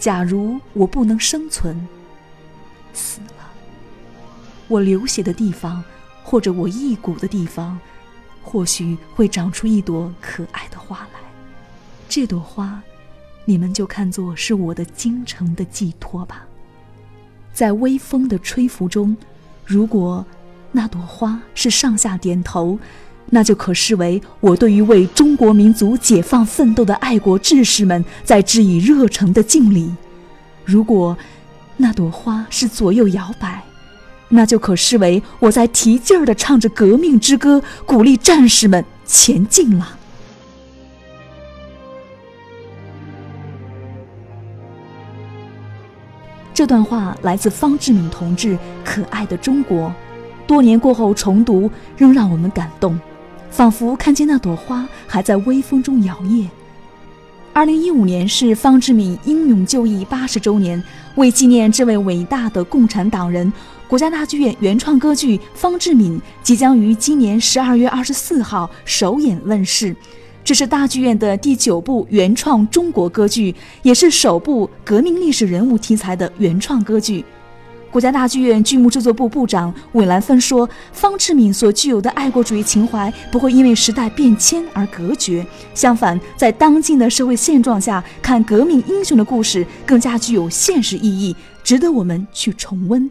假如我不能生存，死了，我流血的地方，或者我一骨的地方，或许会长出一朵可爱的花来。这朵花，你们就看作是我的京城的寄托吧。在微风的吹拂中，如果那朵花是上下点头。那就可视为我对于为中国民族解放奋斗的爱国志士们在致以热诚的敬礼。如果那朵花是左右摇摆，那就可视为我在提劲儿地唱着革命之歌，鼓励战士们前进了。这段话来自方志敏同志《可爱的中国》，多年过后重读，仍让我们感动。仿佛看见那朵花还在微风中摇曳。二零一五年是方志敏英勇就义八十周年，为纪念这位伟大的共产党人，国家大剧院原创歌剧《方志敏》即将于今年十二月二十四号首演问世。这是大剧院的第九部原创中国歌剧，也是首部革命历史人物题材的原创歌剧。国家大剧院剧目制作部部长韦兰芬说：“方志敏所具有的爱国主义情怀不会因为时代变迁而隔绝，相反，在当今的社会现状下看革命英雄的故事更加具有现实意义，值得我们去重温。”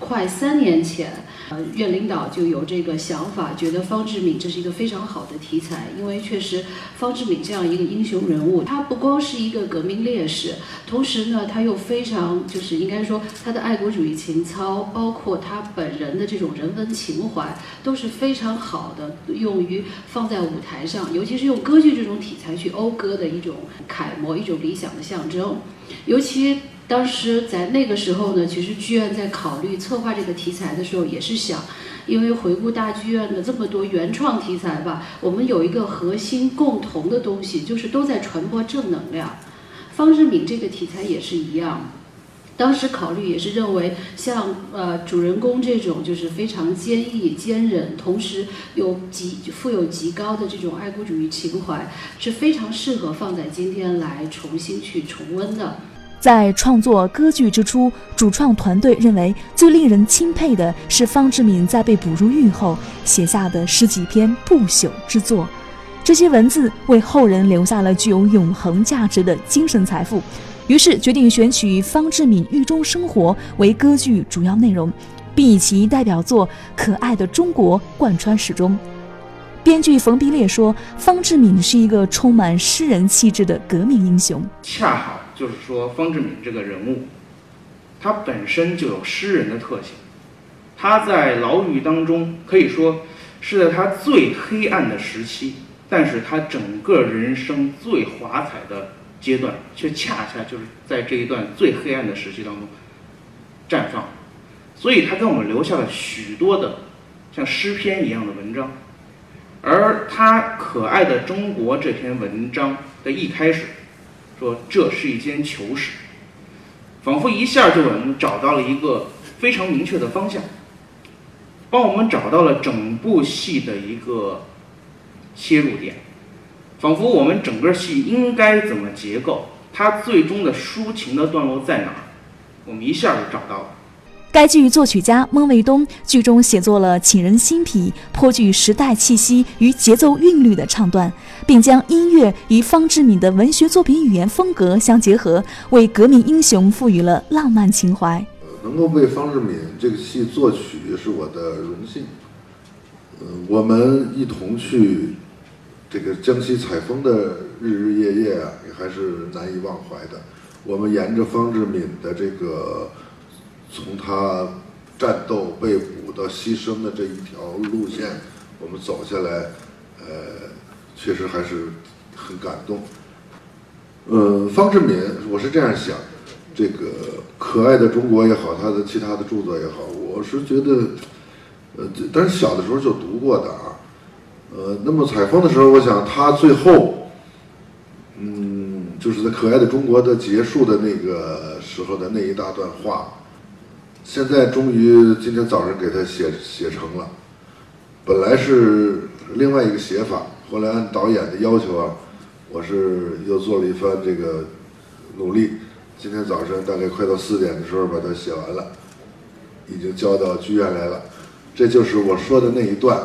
快三年前。呃，院领导就有这个想法，觉得方志敏这是一个非常好的题材，因为确实方志敏这样一个英雄人物，他不光是一个革命烈士，同时呢，他又非常就是应该说他的爱国主义情操，包括他本人的这种人文情怀，都是非常好的，用于放在舞台上，尤其是用歌剧这种题材去讴歌的一种楷模，一种理想的象征，尤其。当时在那个时候呢，其实剧院在考虑策划这个题材的时候，也是想，因为回顾大剧院的这么多原创题材吧，我们有一个核心共同的东西，就是都在传播正能量。方志敏这个题材也是一样，当时考虑也是认为，像呃主人公这种就是非常坚毅坚韧，同时有极富有极高的这种爱国主义情怀，是非常适合放在今天来重新去重温的。在创作歌剧之初，主创团队认为最令人钦佩的是方志敏在被捕入狱后写下的十几篇不朽之作。这些文字为后人留下了具有永恒价值的精神财富。于是决定选取方志敏狱中生活为歌剧主要内容，并以其代表作《可爱的中国》贯穿始终。编剧冯碧烈说：“方志敏是一个充满诗人气质的革命英雄。”恰好。就是说，方志敏这个人物，他本身就有诗人的特性。他在牢狱当中，可以说是在他最黑暗的时期，但是他整个人生最华彩的阶段，却恰恰就是在这一段最黑暗的时期当中绽放。所以，他给我们留下了许多的像诗篇一样的文章。而他可爱的中国这篇文章的一开始。说这是一间囚室，仿佛一下就让我们找到了一个非常明确的方向，帮我们找到了整部戏的一个切入点，仿佛我们整个戏应该怎么结构，它最终的抒情的段落在哪儿，我们一下就找到了。该剧作曲家孟卫东剧中写作了沁人心脾、颇具时代气息与节奏韵律的唱段，并将音乐与方志敏的文学作品语言风格相结合，为革命英雄赋予了浪漫情怀。能够为方志敏这个戏作曲是我的荣幸。呃，我们一同去这个江西采风的日日夜夜啊，也还是难以忘怀的。我们沿着方志敏的这个。从他战斗被捕到牺牲的这一条路线，我们走下来，呃，确实还是很感动。呃，方志敏，我是这样想，这个可爱的中国也好，他的其他的著作也好，我是觉得，呃，但是小的时候就读过的啊，呃，那么采风的时候，我想他最后，嗯，就是在可爱的中国的结束的那个时候的那一大段话。现在终于今天早上给他写写成了，本来是另外一个写法，后来按导演的要求啊，我是又做了一番这个努力，今天早晨大概快到四点的时候把它写完了，已经交到剧院来了。这就是我说的那一段。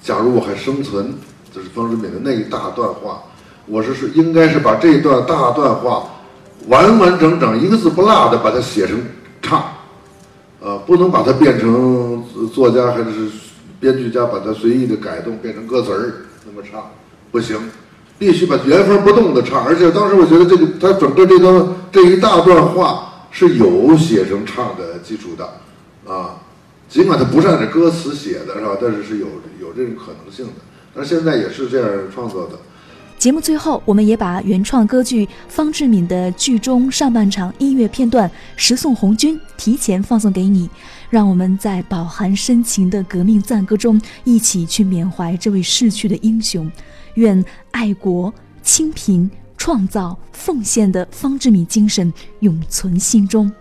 假如我还生存，就是方志敏的那一大段话。我是是，应该是把这一段大段话完完整整一个字不落的把它写成，呃，不能把它变成作家还是编剧家把它随意的改动变成歌词儿那么唱，不行，必须把原封不动的唱。而且当时我觉得这个他整个这段这一大段话是有写成唱的基础的，啊，尽管他不是按照歌词写的是吧？但是是有有这种可能性的。但是现在也是这样创作的。节目最后，我们也把原创歌剧方志敏的剧中上半场音乐片段《十送红军》提前放送给你，让我们在饱含深情的革命赞歌中，一起去缅怀这位逝去的英雄。愿爱国、清贫、创造、奉献的方志敏精神永存心中。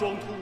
双突